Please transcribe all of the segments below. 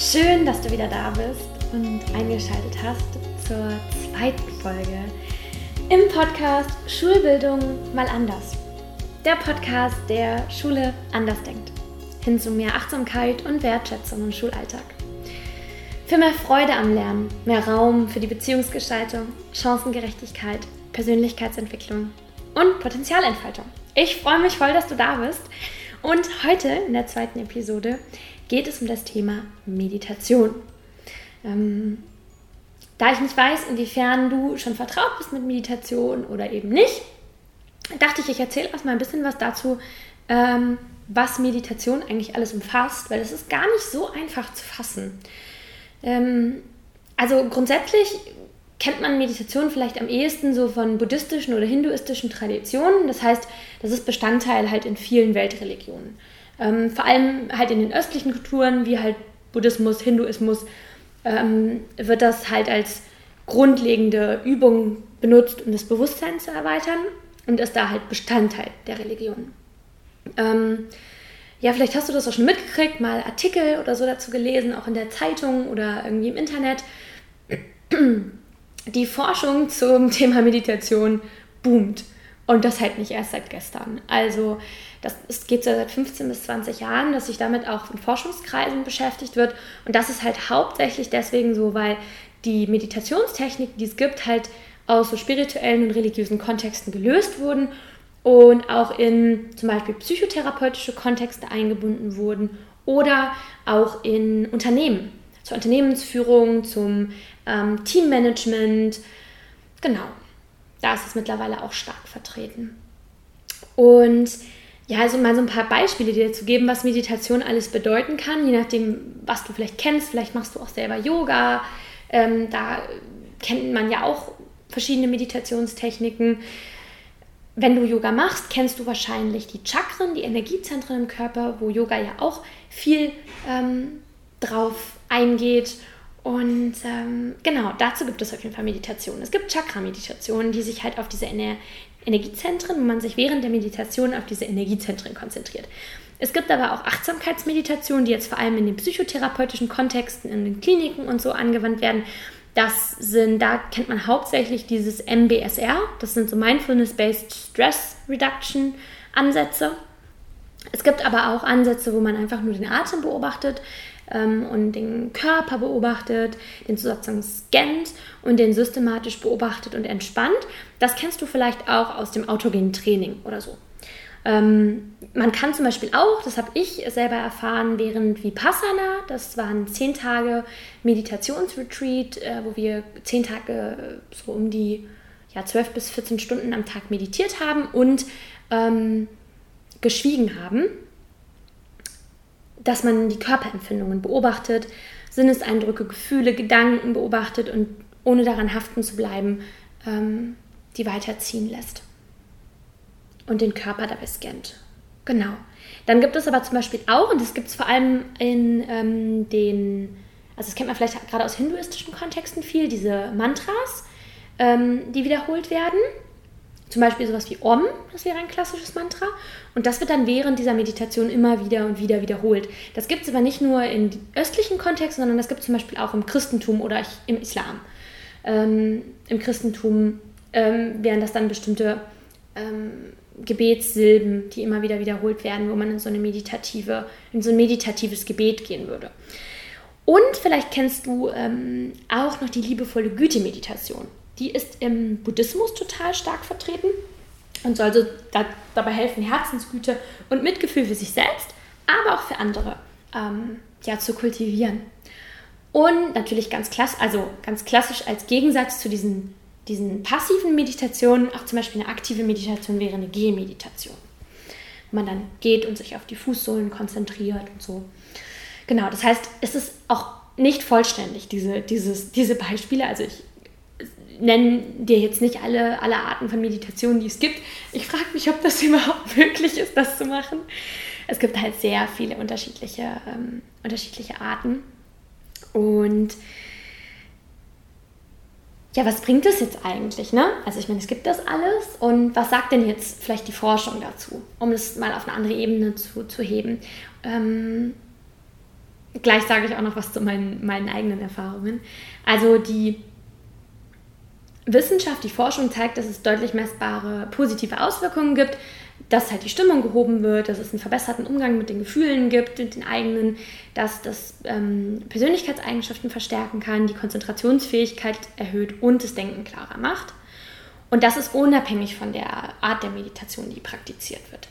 Schön, dass du wieder da bist und eingeschaltet hast zur zweiten Folge im Podcast Schulbildung mal anders. Der Podcast, der Schule anders denkt. Hin zu mehr Achtsamkeit und Wertschätzung im Schulalltag. Für mehr Freude am Lernen, mehr Raum für die Beziehungsgestaltung, Chancengerechtigkeit, Persönlichkeitsentwicklung und Potenzialentfaltung. Ich freue mich voll, dass du da bist. Und heute in der zweiten Episode geht es um das Thema Meditation. Ähm, da ich nicht weiß, inwiefern du schon vertraut bist mit Meditation oder eben nicht, dachte ich, ich erzähle erstmal ein bisschen was dazu, ähm, was Meditation eigentlich alles umfasst, weil es ist gar nicht so einfach zu fassen. Ähm, also grundsätzlich kennt man Meditation vielleicht am ehesten so von buddhistischen oder hinduistischen Traditionen. Das heißt, das ist Bestandteil halt in vielen Weltreligionen. Ähm, vor allem halt in den östlichen Kulturen, wie halt Buddhismus, Hinduismus, ähm, wird das halt als grundlegende Übung benutzt, um das Bewusstsein zu erweitern und ist da halt Bestandteil der Religion. Ähm, ja, vielleicht hast du das auch schon mitgekriegt, mal Artikel oder so dazu gelesen, auch in der Zeitung oder irgendwie im Internet. Die Forschung zum Thema Meditation boomt. Und das halt nicht erst seit gestern. Also das, es geht so seit 15 bis 20 Jahren, dass sich damit auch in Forschungskreisen beschäftigt wird. Und das ist halt hauptsächlich deswegen so, weil die Meditationstechniken, die es gibt, halt aus so spirituellen und religiösen Kontexten gelöst wurden und auch in zum Beispiel psychotherapeutische Kontexte eingebunden wurden oder auch in Unternehmen, zur Unternehmensführung, zum ähm, Teammanagement. Genau da ist es mittlerweile auch stark vertreten. Und ja, also mal so ein paar Beispiele dir zu geben, was Meditation alles bedeuten kann, je nachdem, was du vielleicht kennst. Vielleicht machst du auch selber Yoga. Ähm, da kennt man ja auch verschiedene Meditationstechniken. Wenn du Yoga machst, kennst du wahrscheinlich die Chakren, die Energiezentren im Körper, wo Yoga ja auch viel ähm, drauf eingeht. Und ähm, genau, dazu gibt es auf jeden Fall Meditationen. Es gibt Chakra-Meditationen, die sich halt auf diese Ener Energiezentren, wo man sich während der Meditation auf diese Energiezentren konzentriert. Es gibt aber auch Achtsamkeitsmeditationen, die jetzt vor allem in den psychotherapeutischen Kontexten, in den Kliniken und so angewandt werden. Das sind, da kennt man hauptsächlich dieses MBSR, das sind so Mindfulness-Based Stress Reduction Ansätze. Es gibt aber auch Ansätze, wo man einfach nur den Atem beobachtet ähm, und den Körper beobachtet, den sozusagen scannt und den systematisch beobachtet und entspannt. Das kennst du vielleicht auch aus dem autogenen Training oder so. Ähm, man kann zum Beispiel auch, das habe ich selber erfahren, während Vipassana, das war ein 10 Tage Meditationsretreat, äh, wo wir 10 Tage so um die ja, 12 bis 14 Stunden am Tag meditiert haben und ähm, geschwiegen haben dass man die Körperempfindungen beobachtet, Sinneseindrücke, Gefühle, Gedanken beobachtet und ohne daran haften zu bleiben, ähm, die weiterziehen lässt. Und den Körper dabei scannt. Genau. Dann gibt es aber zum Beispiel auch, und das gibt es vor allem in ähm, den, also das kennt man vielleicht gerade aus hinduistischen Kontexten viel, diese Mantras, ähm, die wiederholt werden. Zum Beispiel sowas wie Om, das wäre ein klassisches Mantra. Und das wird dann während dieser Meditation immer wieder und wieder wiederholt. Das gibt es aber nicht nur in östlichen Kontexten, sondern das gibt es zum Beispiel auch im Christentum oder im Islam. Ähm, Im Christentum ähm, wären das dann bestimmte ähm, Gebetssilben, die immer wieder wiederholt werden, wo man in so eine meditative, in so ein meditatives Gebet gehen würde. Und vielleicht kennst du ähm, auch noch die liebevolle Güte-Meditation. Die ist im Buddhismus total stark vertreten und soll so da, dabei helfen, Herzensgüte und Mitgefühl für sich selbst, aber auch für andere ähm, ja, zu kultivieren. Und natürlich ganz klassisch, also ganz klassisch als Gegensatz zu diesen, diesen passiven Meditationen, auch zum Beispiel eine aktive Meditation wäre eine Gehmeditation. Wo man dann geht und sich auf die Fußsohlen konzentriert und so. Genau, das heißt, es ist auch nicht vollständig, diese, dieses, diese Beispiele. Also ich nenne dir jetzt nicht alle, alle Arten von Meditation, die es gibt. Ich frage mich, ob das überhaupt möglich ist, das zu machen. Es gibt halt sehr viele unterschiedliche, ähm, unterschiedliche Arten. Und ja, was bringt das jetzt eigentlich? Ne? Also ich meine, es gibt das alles und was sagt denn jetzt vielleicht die Forschung dazu, um es mal auf eine andere Ebene zu, zu heben? Ähm, gleich sage ich auch noch was zu meinen, meinen eigenen Erfahrungen. Also die Wissenschaft, die Forschung zeigt, dass es deutlich messbare positive Auswirkungen gibt, dass halt die Stimmung gehoben wird, dass es einen verbesserten Umgang mit den Gefühlen gibt, mit den eigenen, dass das ähm, Persönlichkeitseigenschaften verstärken kann, die Konzentrationsfähigkeit erhöht und das Denken klarer macht. Und das ist unabhängig von der Art der Meditation, die praktiziert wird.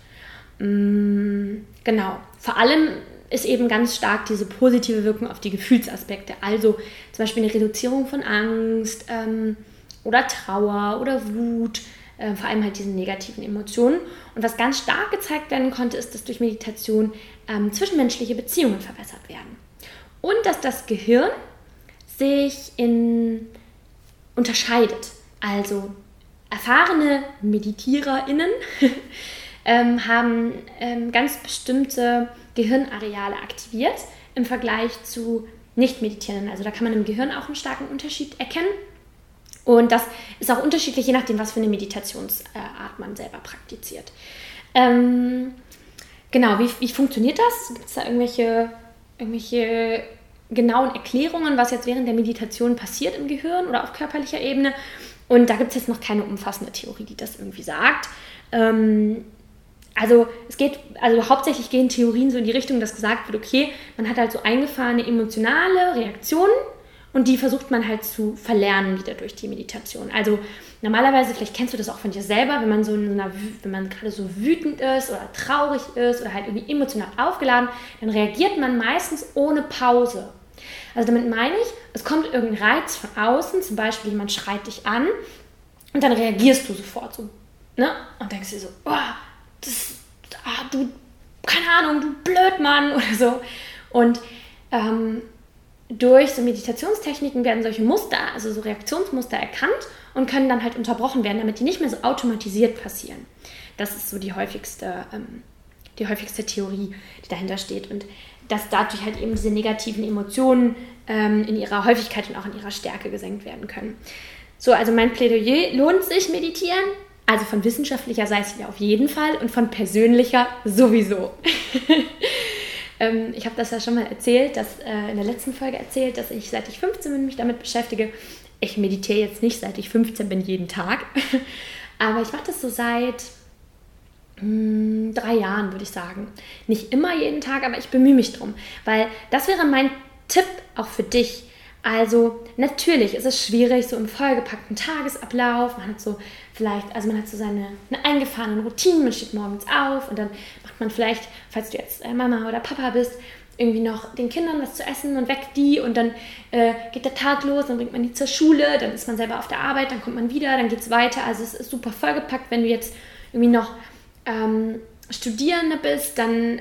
Mm, genau. Vor allem ist eben ganz stark diese positive Wirkung auf die Gefühlsaspekte. Also zum Beispiel eine Reduzierung von Angst ähm, oder Trauer oder Wut, äh, vor allem halt diesen negativen Emotionen. Und was ganz stark gezeigt werden konnte, ist, dass durch Meditation ähm, zwischenmenschliche Beziehungen verbessert werden. Und dass das Gehirn sich in, unterscheidet. Also erfahrene MeditiererInnen ähm, haben ähm, ganz bestimmte Gehirnareale aktiviert im Vergleich zu Nicht-Meditierenden. Also da kann man im Gehirn auch einen starken Unterschied erkennen. Und das ist auch unterschiedlich, je nachdem, was für eine Meditationsart man selber praktiziert. Ähm, genau, wie, wie funktioniert das? Gibt es da irgendwelche, irgendwelche genauen Erklärungen, was jetzt während der Meditation passiert im Gehirn oder auf körperlicher Ebene? Und da gibt es jetzt noch keine umfassende Theorie, die das irgendwie sagt. Ähm, also es geht, also hauptsächlich gehen Theorien so in die Richtung, dass gesagt wird, okay, man hat halt so eingefahrene emotionale Reaktionen und die versucht man halt zu verlernen wieder durch die Meditation. Also normalerweise, vielleicht kennst du das auch von dir selber, wenn man so in einer, wenn man gerade so wütend ist oder traurig ist oder halt irgendwie emotional aufgeladen, dann reagiert man meistens ohne Pause. Also damit meine ich, es kommt irgendein Reiz von außen, zum Beispiel jemand schreit dich an und dann reagierst du sofort so, ne? Und denkst dir so, oh, das, ah, du, keine Ahnung, du Blödmann oder so. Und ähm, durch so Meditationstechniken werden solche Muster, also so Reaktionsmuster erkannt und können dann halt unterbrochen werden, damit die nicht mehr so automatisiert passieren. Das ist so die häufigste, ähm, die häufigste Theorie, die dahinter steht. Und dass dadurch halt eben diese negativen Emotionen ähm, in ihrer Häufigkeit und auch in ihrer Stärke gesenkt werden können. So, also mein Plädoyer lohnt sich meditieren. Also von wissenschaftlicher Seite auf jeden Fall und von persönlicher sowieso. ähm, ich habe das ja schon mal erzählt, dass, äh, in der letzten Folge erzählt, dass ich seit ich 15 bin mich damit beschäftige. Ich meditiere jetzt nicht seit ich 15 bin jeden Tag, aber ich mache das so seit hm, drei Jahren, würde ich sagen. Nicht immer jeden Tag, aber ich bemühe mich drum, weil das wäre mein Tipp auch für dich. Also natürlich ist es schwierig, so im vollgepackten Tagesablauf. Man hat so vielleicht, also man hat so seine eine eingefahrenen Routinen, man steht morgens auf und dann macht man vielleicht, falls du jetzt äh, Mama oder Papa bist, irgendwie noch den Kindern was zu essen und weckt die und dann äh, geht der Tag los, dann bringt man die zur Schule, dann ist man selber auf der Arbeit, dann kommt man wieder, dann geht es weiter. Also es ist super vollgepackt, wenn du jetzt irgendwie noch ähm, Studierende bist, dann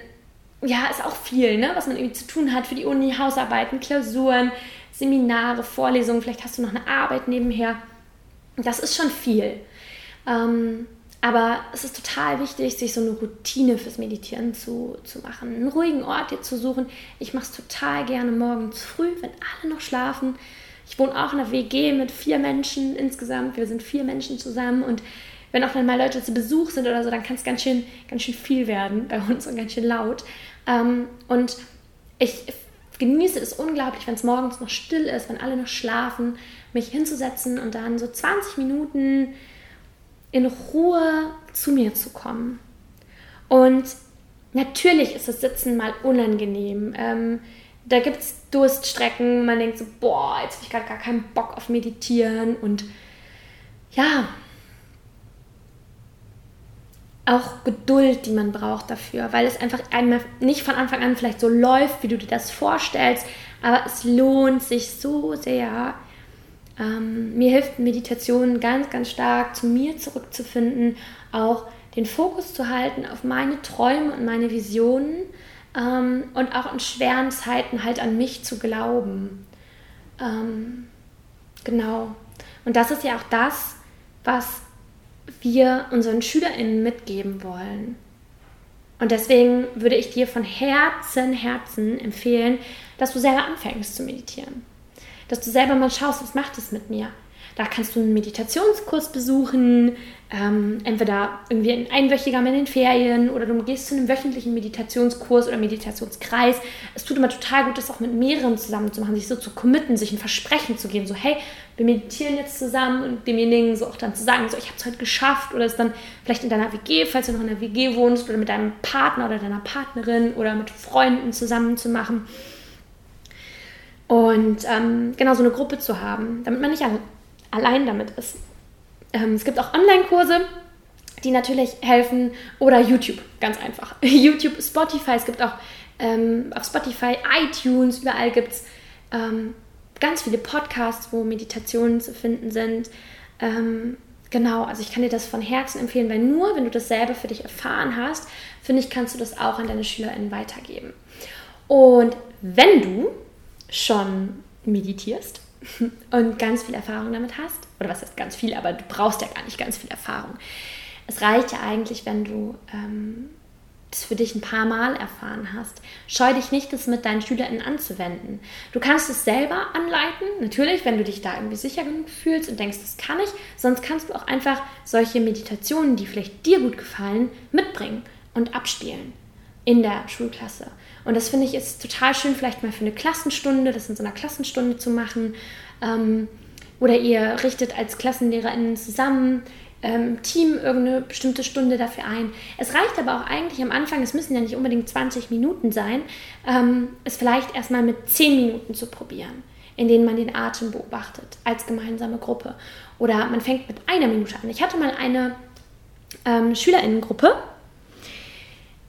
ja, ist auch viel, ne, was man irgendwie zu tun hat für die Uni, Hausarbeiten, Klausuren, Seminare, Vorlesungen, vielleicht hast du noch eine Arbeit nebenher. Das ist schon viel. Ähm, aber es ist total wichtig, sich so eine Routine fürs Meditieren zu, zu machen, einen ruhigen Ort dir zu suchen. Ich mache es total gerne morgens früh, wenn alle noch schlafen. Ich wohne auch in einer WG mit vier Menschen insgesamt. Wir sind vier Menschen zusammen und wenn auch dann mal Leute zu Besuch sind oder so, dann kann es ganz schön, ganz schön viel werden bei uns und ganz schön laut. Ähm, und ich genieße es unglaublich, wenn es morgens noch still ist, wenn alle noch schlafen, mich hinzusetzen und dann so 20 Minuten in Ruhe zu mir zu kommen. Und natürlich ist das Sitzen mal unangenehm. Ähm, da gibt es Durststrecken, man denkt so, boah, jetzt habe ich gerade gar keinen Bock auf Meditieren und ja, auch Geduld, die man braucht dafür, weil es einfach einmal nicht von Anfang an vielleicht so läuft, wie du dir das vorstellst, aber es lohnt sich so sehr. Ähm, mir hilft Meditation ganz, ganz stark, zu mir zurückzufinden, auch den Fokus zu halten auf meine Träume und meine Visionen ähm, und auch in schweren Zeiten halt an mich zu glauben. Ähm, genau. Und das ist ja auch das, was wir unseren SchülerInnen mitgeben wollen. Und deswegen würde ich dir von Herzen, Herzen empfehlen, dass du selber anfängst zu meditieren. Dass du selber mal schaust, was macht es mit mir? Da kannst du einen Meditationskurs besuchen, ähm, entweder irgendwie ein einwöchiger in den Ferien oder du gehst zu einem wöchentlichen Meditationskurs oder Meditationskreis. Es tut immer total gut, das auch mit mehreren zusammen zu machen, sich so zu committen, sich ein Versprechen zu geben, so hey, wir meditieren jetzt zusammen und demjenigen so auch dann zu sagen, so ich habe es heute geschafft oder es dann vielleicht in deiner WG, falls du noch in der WG wohnst oder mit deinem Partner oder deiner Partnerin oder mit Freunden zusammen zu machen. Und ähm, genau so eine Gruppe zu haben, damit man nicht allein damit ist. Ähm, es gibt auch Online-Kurse, die natürlich helfen. Oder YouTube, ganz einfach. YouTube, Spotify, es gibt auch ähm, auf Spotify, iTunes, überall gibt es ähm, ganz viele Podcasts, wo Meditationen zu finden sind. Ähm, genau, also ich kann dir das von Herzen empfehlen, weil nur wenn du das selber für dich erfahren hast, finde ich, kannst du das auch an deine SchülerInnen weitergeben. Und wenn du schon meditierst, und ganz viel Erfahrung damit hast, oder was heißt ganz viel, aber du brauchst ja gar nicht ganz viel Erfahrung. Es reicht ja eigentlich, wenn du ähm, das für dich ein paar Mal erfahren hast. Scheu dich nicht, das mit deinen SchülerInnen anzuwenden. Du kannst es selber anleiten, natürlich, wenn du dich da irgendwie sicher genug fühlst und denkst, das kann ich. Sonst kannst du auch einfach solche Meditationen, die vielleicht dir gut gefallen, mitbringen und abspielen in der Schulklasse. Und das finde ich ist total schön, vielleicht mal für eine Klassenstunde, das in so einer Klassenstunde zu machen. Ähm, oder ihr richtet als KlassenlehrerInnen zusammen ähm, Team irgendeine bestimmte Stunde dafür ein. Es reicht aber auch eigentlich am Anfang, es müssen ja nicht unbedingt 20 Minuten sein, ähm, es vielleicht erstmal mit 10 Minuten zu probieren, in denen man den Atem beobachtet als gemeinsame Gruppe. Oder man fängt mit einer Minute an. Ich hatte mal eine ähm, Schülerinnengruppe,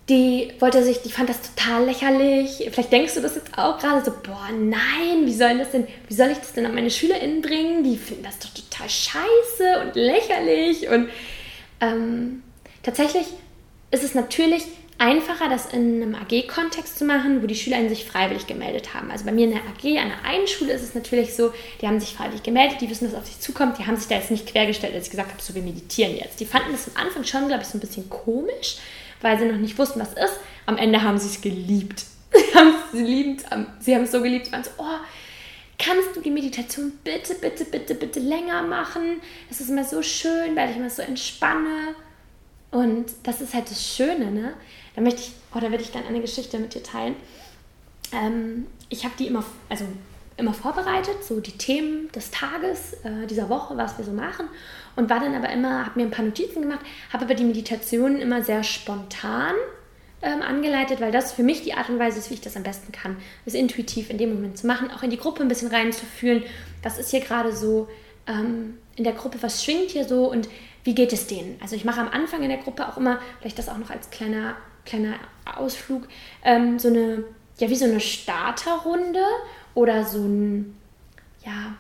die wollte sich, die fand das total lächerlich. Vielleicht denkst du das jetzt auch gerade so, boah, nein, wie soll das denn, wie soll ich das denn an meine SchülerInnen bringen? Die finden das doch total scheiße und lächerlich. Und ähm, tatsächlich ist es natürlich einfacher, das in einem AG-Kontext zu machen, wo die SchülerInnen sich freiwillig gemeldet haben. Also bei mir in der AG, an der einen Schule ist es natürlich so, die haben sich freiwillig gemeldet, die wissen, dass auf sich zukommt, die haben sich da jetzt nicht quergestellt, als ich gesagt habe, so wir meditieren jetzt. Die fanden das am Anfang schon, glaube ich, so ein bisschen komisch, weil sie noch nicht wussten, was ist. Am Ende haben sie es geliebt. Sie haben es liebend, sie haben es so geliebt, sie waren so, oh, kannst du die Meditation bitte, bitte, bitte, bitte länger machen? Das ist immer so schön, weil ich immer so entspanne. Und das ist halt das Schöne, ne? Da möchte ich, oh, werde ich dann eine Geschichte mit dir teilen. Ähm, ich habe die immer, also immer vorbereitet, so die Themen des Tages, äh, dieser Woche, was wir so machen und war dann aber immer, habe mir ein paar Notizen gemacht, habe aber die Meditationen immer sehr spontan ähm, angeleitet, weil das für mich die Art und Weise ist, wie ich das am besten kann, das intuitiv in dem Moment zu machen, auch in die Gruppe ein bisschen reinzufühlen, was ist hier gerade so ähm, in der Gruppe, was schwingt hier so und wie geht es denen? Also ich mache am Anfang in der Gruppe auch immer, vielleicht das auch noch als kleiner, kleiner Ausflug, ähm, so eine, ja wie so eine Starterrunde oder so ein, ja,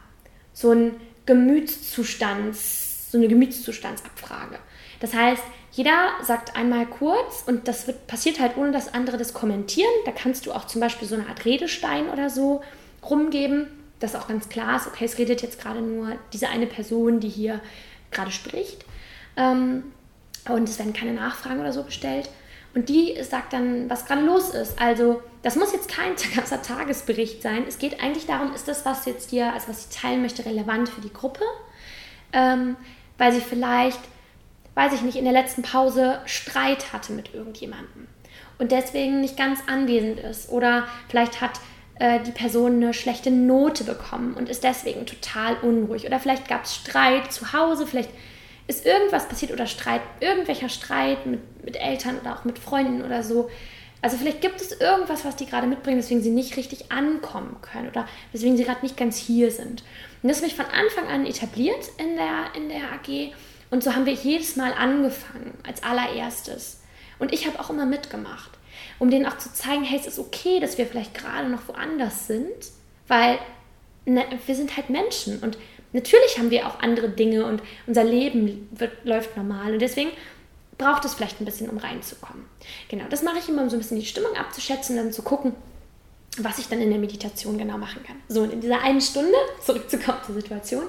so ein Gemütszustands so eine Gemütszustandsabfrage. Das heißt, jeder sagt einmal kurz und das wird, passiert halt ohne dass andere das kommentieren. Da kannst du auch zum Beispiel so eine Art Redestein oder so rumgeben, dass auch ganz klar ist, okay, es redet jetzt gerade nur diese eine Person, die hier gerade spricht. Ähm, und es werden keine Nachfragen oder so gestellt. Und die sagt dann, was gerade los ist. Also, das muss jetzt kein ganzer Tagesbericht sein. Es geht eigentlich darum, ist das, was jetzt dir, also was sie teilen möchte, relevant für die Gruppe? Ähm, weil sie vielleicht, weiß ich nicht, in der letzten Pause Streit hatte mit irgendjemandem und deswegen nicht ganz anwesend ist. Oder vielleicht hat äh, die Person eine schlechte Note bekommen und ist deswegen total unruhig. Oder vielleicht gab es Streit zu Hause, vielleicht ist irgendwas passiert oder Streit, irgendwelcher Streit mit, mit Eltern oder auch mit Freunden oder so. Also vielleicht gibt es irgendwas, was die gerade mitbringen, weswegen sie nicht richtig ankommen können oder weswegen sie gerade nicht ganz hier sind. Und das habe ich von Anfang an etabliert in der, in der AG. Und so haben wir jedes Mal angefangen, als allererstes. Und ich habe auch immer mitgemacht, um denen auch zu zeigen, hey, es ist okay, dass wir vielleicht gerade noch woanders sind, weil ne, wir sind halt Menschen und natürlich haben wir auch andere Dinge und unser Leben wird, läuft normal. Und deswegen braucht es vielleicht ein bisschen, um reinzukommen. Genau, das mache ich immer, um so ein bisschen die Stimmung abzuschätzen und dann zu gucken, was ich dann in der Meditation genau machen kann. So, und in dieser einen Stunde, zurückzukommen zur Situation,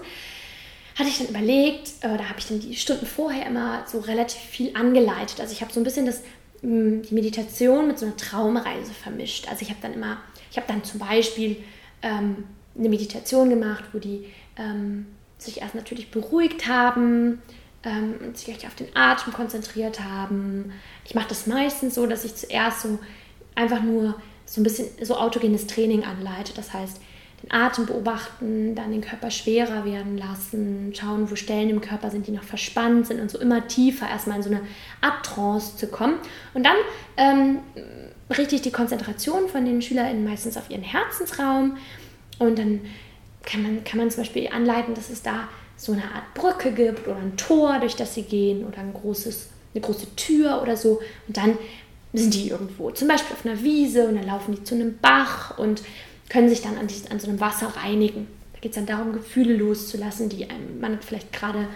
hatte ich dann überlegt, äh, da habe ich dann die Stunden vorher immer so relativ viel angeleitet. Also ich habe so ein bisschen das, mh, die Meditation mit so einer Traumreise vermischt. Also ich habe dann immer, ich habe dann zum Beispiel ähm, eine Meditation gemacht, wo die ähm, sich erst natürlich beruhigt haben, ähm, sich auf den Atem konzentriert haben. Ich mache das meistens so, dass ich zuerst so einfach nur so ein bisschen so autogenes Training anleite. Das heißt, den Atem beobachten, dann den Körper schwerer werden lassen, schauen, wo Stellen im Körper sind, die noch verspannt sind und so immer tiefer erstmal in so eine Art Trance zu kommen. Und dann ähm, richte ich die Konzentration von den SchülerInnen meistens auf ihren Herzensraum und dann kann man, kann man zum Beispiel anleiten, dass es da so eine Art Brücke gibt oder ein Tor, durch das sie gehen oder ein großes, eine große Tür oder so. Und dann sind die irgendwo, zum Beispiel auf einer Wiese und dann laufen die zu einem Bach und können sich dann an, an so einem Wasser reinigen. Da geht es dann darum, Gefühle loszulassen, die einem, man vielleicht gerade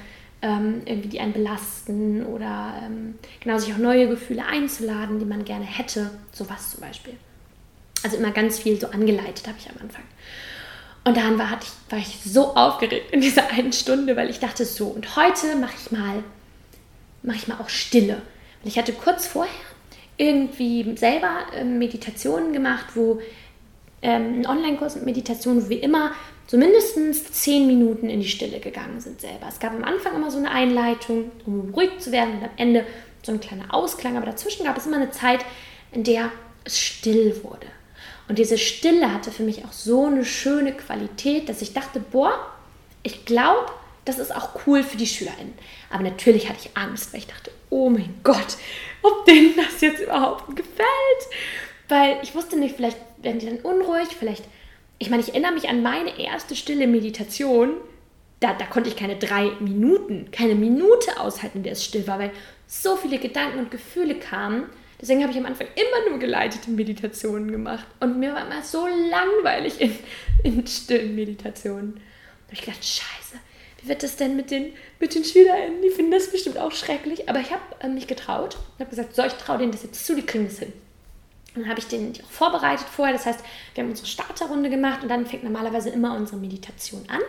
ähm, irgendwie die einen belasten oder ähm, genau sich auch neue Gefühle einzuladen, die man gerne hätte. Sowas zum Beispiel. Also immer ganz viel so angeleitet habe ich am Anfang. Und dann war, ich, war ich so aufgeregt in dieser einen Stunde, weil ich dachte so, und heute mache ich mal, mache ich mal auch Stille. Und ich hatte kurz vorher irgendwie selber äh, Meditationen gemacht, wo ähm, Online-Kurs mit Meditation, wo wir immer so mindestens zehn Minuten in die Stille gegangen sind selber. Es gab am Anfang immer so eine Einleitung, um ruhig zu werden und am Ende so ein kleiner Ausklang, aber dazwischen gab es immer eine Zeit, in der es still wurde. Und diese Stille hatte für mich auch so eine schöne Qualität, dass ich dachte, boah, ich glaube, das ist auch cool für die SchülerInnen. Aber natürlich hatte ich Angst, weil ich dachte, oh mein Gott, ob denen das jetzt überhaupt gefällt. Weil ich wusste nicht, vielleicht werden die dann unruhig, vielleicht. Ich meine, ich erinnere mich an meine erste stille Meditation. Da, da konnte ich keine drei Minuten, keine Minute aushalten, in der es still war, weil so viele Gedanken und Gefühle kamen Deswegen habe ich am Anfang immer nur geleitete Meditationen gemacht. Und mir war immer so langweilig in, in stillen Meditationen. Da habe ich gedacht, scheiße, wie wird das denn mit den, mit den SchülerInnen? Die finden das bestimmt auch schrecklich. Aber ich habe äh, mich getraut und habe gesagt, so, ich traue denen das jetzt zu, die kriegen das hin. Und dann habe ich den auch vorbereitet vorher. Das heißt, wir haben unsere Starterrunde gemacht und dann fängt normalerweise immer unsere Meditation an.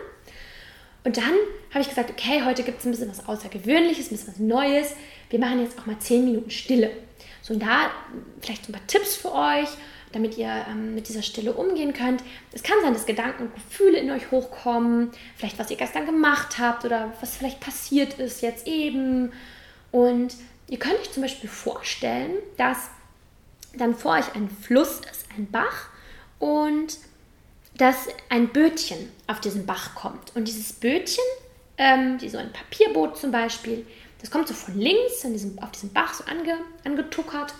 Und dann habe ich gesagt, okay, heute gibt es ein bisschen was Außergewöhnliches, ein bisschen was Neues. Wir machen jetzt auch mal 10 Minuten Stille. So, und da vielleicht ein paar Tipps für euch, damit ihr ähm, mit dieser Stille umgehen könnt. Es kann sein, dass Gedanken und Gefühle in euch hochkommen, vielleicht was ihr gestern gemacht habt oder was vielleicht passiert ist jetzt eben. Und ihr könnt euch zum Beispiel vorstellen, dass dann vor euch ein Fluss ist, ein Bach und dass ein Bötchen auf diesen Bach kommt. Und dieses Bötchen, ähm, wie so ein Papierboot zum Beispiel, das kommt so von links diesem, auf diesem Bach so ange, angetuckert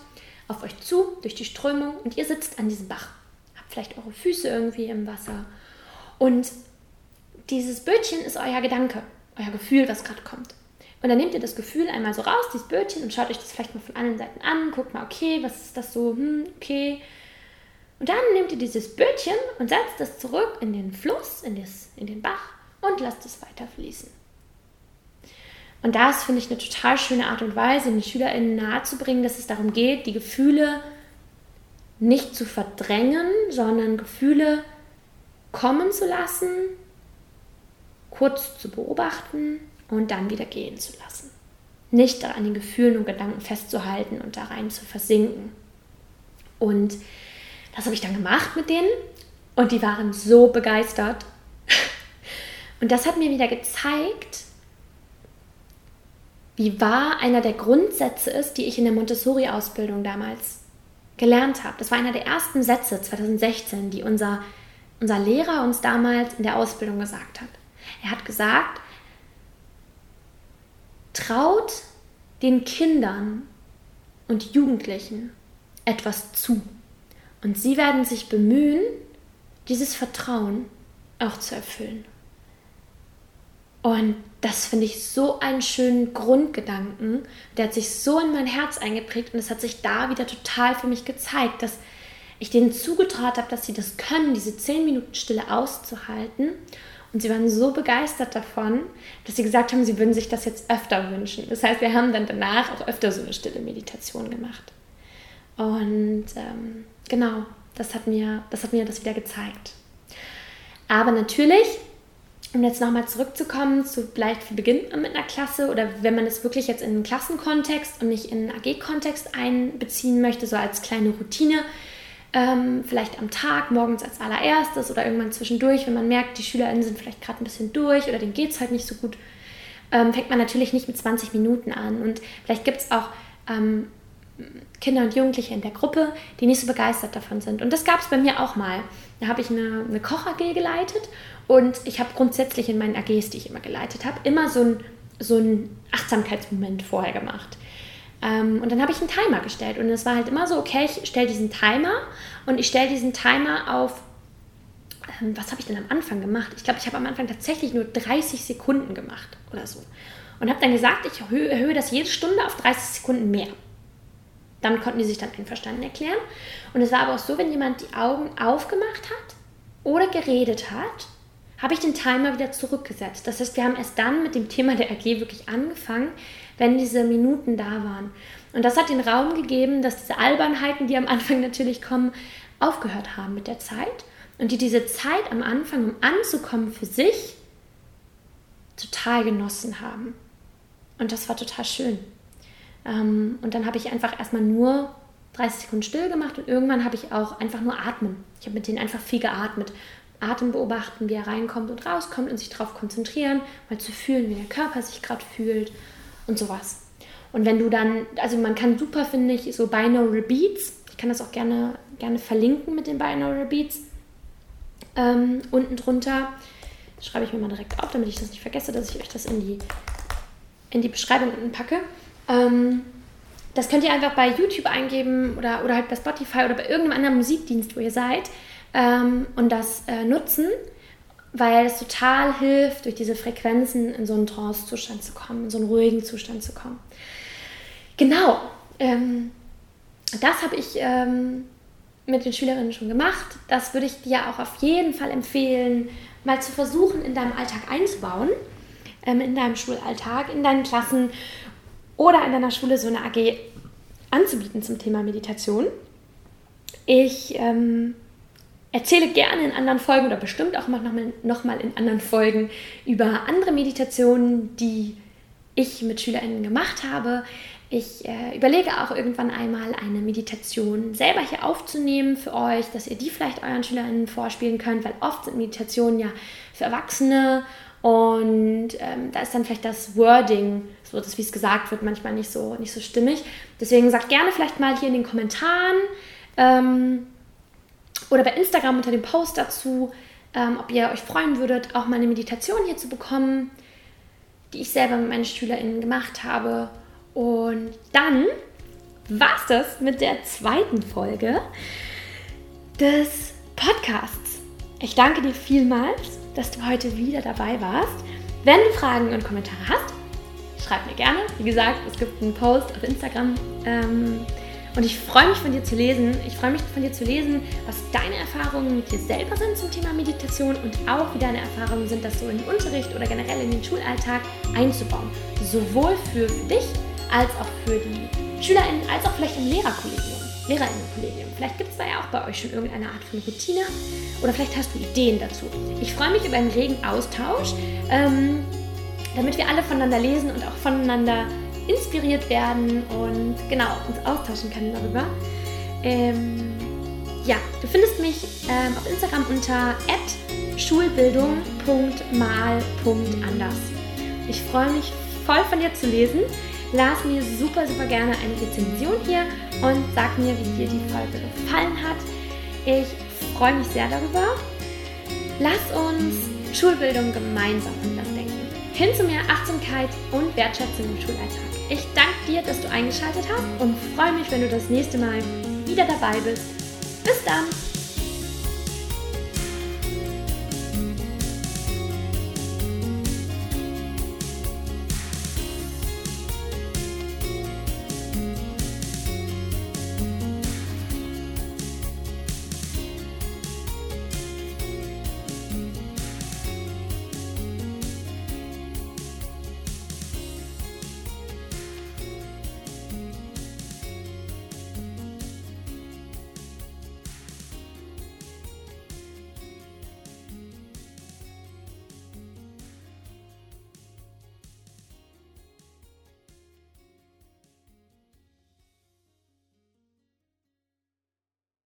auf euch zu durch die Strömung und ihr sitzt an diesem Bach. Habt vielleicht eure Füße irgendwie im Wasser. Und dieses Bötchen ist euer Gedanke, euer Gefühl, was gerade kommt. Und dann nehmt ihr das Gefühl einmal so raus, dieses Bötchen, und schaut euch das vielleicht mal von allen Seiten an. Guckt mal, okay, was ist das so? Hm, okay. Und dann nehmt ihr dieses Bötchen und setzt es zurück in den Fluss, in, das, in den Bach und lasst es weiter fließen. Und das finde ich eine total schöne Art und Weise, den SchülerInnen nahezubringen, dass es darum geht, die Gefühle nicht zu verdrängen, sondern Gefühle kommen zu lassen, kurz zu beobachten und dann wieder gehen zu lassen. Nicht an den Gefühlen und Gedanken festzuhalten und da rein zu versinken. Und das habe ich dann gemacht mit denen und die waren so begeistert. Und das hat mir wieder gezeigt, wie wahr einer der Grundsätze ist, die ich in der Montessori-Ausbildung damals gelernt habe. Das war einer der ersten Sätze 2016, die unser, unser Lehrer uns damals in der Ausbildung gesagt hat. Er hat gesagt, traut den Kindern und Jugendlichen etwas zu. Und sie werden sich bemühen, dieses Vertrauen auch zu erfüllen. Und das finde ich so einen schönen Grundgedanken. Der hat sich so in mein Herz eingeprägt und es hat sich da wieder total für mich gezeigt, dass ich denen zugetraut habe, dass sie das können, diese zehn Minuten Stille auszuhalten. Und sie waren so begeistert davon, dass sie gesagt haben, sie würden sich das jetzt öfter wünschen. Das heißt, wir haben dann danach auch öfter so eine stille Meditation gemacht. Und ähm, genau, das hat, mir, das hat mir das wieder gezeigt. Aber natürlich um jetzt nochmal zurückzukommen zu vielleicht für Beginn mit einer Klasse oder wenn man es wirklich jetzt in einen Klassenkontext und nicht in einen AG-Kontext einbeziehen möchte, so als kleine Routine, ähm, vielleicht am Tag, morgens als allererstes oder irgendwann zwischendurch, wenn man merkt, die SchülerInnen sind vielleicht gerade ein bisschen durch oder denen geht es halt nicht so gut, ähm, fängt man natürlich nicht mit 20 Minuten an. Und vielleicht gibt es auch ähm, Kinder und Jugendliche in der Gruppe, die nicht so begeistert davon sind. Und das gab es bei mir auch mal. Da habe ich eine, eine Koch-AG geleitet und ich habe grundsätzlich in meinen AGs, die ich immer geleitet habe, immer so ein so einen Achtsamkeitsmoment vorher gemacht. Ähm, und dann habe ich einen Timer gestellt. Und es war halt immer so, okay, ich stelle diesen Timer und ich stelle diesen Timer auf, ähm, was habe ich denn am Anfang gemacht? Ich glaube, ich habe am Anfang tatsächlich nur 30 Sekunden gemacht oder so. Und habe dann gesagt, ich erhöhe, erhöhe das jede Stunde auf 30 Sekunden mehr. Dann konnten die sich dann einverstanden erklären. Und es war aber auch so, wenn jemand die Augen aufgemacht hat oder geredet hat, habe ich den Timer wieder zurückgesetzt. Das heißt, wir haben erst dann mit dem Thema der AG wirklich angefangen, wenn diese Minuten da waren. Und das hat den Raum gegeben, dass diese Albernheiten, die am Anfang natürlich kommen, aufgehört haben mit der Zeit und die diese Zeit am Anfang, um anzukommen für sich, total genossen haben. Und das war total schön. Ähm, und dann habe ich einfach erstmal nur 30 Sekunden still gemacht und irgendwann habe ich auch einfach nur atmen. Ich habe mit denen einfach viel geatmet. Atem beobachten, wie er reinkommt und rauskommt und sich darauf konzentrieren, mal zu fühlen, wie der Körper sich gerade fühlt und sowas. Und wenn du dann, also man kann super, finde ich, so Binaural Beats, ich kann das auch gerne, gerne verlinken mit den Binaural Beats, ähm, unten drunter, das schreibe ich mir mal direkt auf, damit ich das nicht vergesse, dass ich euch das in die, in die Beschreibung unten packe. Ähm, das könnt ihr einfach bei YouTube eingeben oder, oder halt bei Spotify oder bei irgendeinem anderen Musikdienst, wo ihr seid ähm, und das äh, nutzen, weil es total hilft, durch diese Frequenzen in so einen Trance-Zustand zu kommen, in so einen ruhigen Zustand zu kommen. Genau, ähm, das habe ich ähm, mit den Schülerinnen schon gemacht. Das würde ich dir auch auf jeden Fall empfehlen, mal zu versuchen, in deinem Alltag einzubauen, ähm, in deinem Schulalltag, in deinen Klassen oder in deiner Schule so eine AG anzubieten zum Thema Meditation. Ich ähm, erzähle gerne in anderen Folgen oder bestimmt auch nochmal noch mal in anderen Folgen über andere Meditationen, die ich mit SchülerInnen gemacht habe. Ich äh, überlege auch irgendwann einmal eine Meditation selber hier aufzunehmen für euch, dass ihr die vielleicht euren SchülerInnen vorspielen könnt, weil oft sind Meditationen ja für Erwachsene und ähm, da ist dann vielleicht das Wording, so das wie es gesagt wird, manchmal nicht so, nicht so stimmig. Deswegen sagt gerne vielleicht mal hier in den Kommentaren, ähm, oder bei Instagram unter dem Post dazu, ähm, ob ihr euch freuen würdet, auch mal eine Meditation hier zu bekommen, die ich selber mit meinen SchülerInnen gemacht habe. Und dann war es das mit der zweiten Folge des Podcasts. Ich danke dir vielmals, dass du heute wieder dabei warst. Wenn du Fragen und Kommentare hast, schreib mir gerne. Wie gesagt, es gibt einen Post auf Instagram. Ähm, und ich freue mich von dir zu lesen. Ich freue mich von dir zu lesen, was deine Erfahrungen mit dir selber sind zum Thema Meditation und auch wie deine Erfahrungen sind, das so in den Unterricht oder generell in den Schulalltag einzubauen. Sowohl für dich als auch für die SchülerInnen, als auch vielleicht im Lehrerkollegium, LehrerInnenkollegium. Vielleicht gibt es da ja auch bei euch schon irgendeine Art von Routine oder vielleicht hast du Ideen dazu. Ich freue mich über einen regen Austausch, ähm, damit wir alle voneinander lesen und auch voneinander inspiriert werden und genau uns austauschen können darüber. Ähm, ja, du findest mich ähm, auf Instagram unter schulbildung.mal.anders. Ich freue mich voll von dir zu lesen. Lass mir super, super gerne eine Rezension hier und sag mir, wie dir die Folge gefallen hat. Ich freue mich sehr darüber. Lass uns Schulbildung gemeinsam anders denken. Hin zu mehr Achtsamkeit und Wertschätzung im Schulalltag. Ich danke dir, dass du eingeschaltet hast und freue mich, wenn du das nächste Mal wieder dabei bist. Bis dann!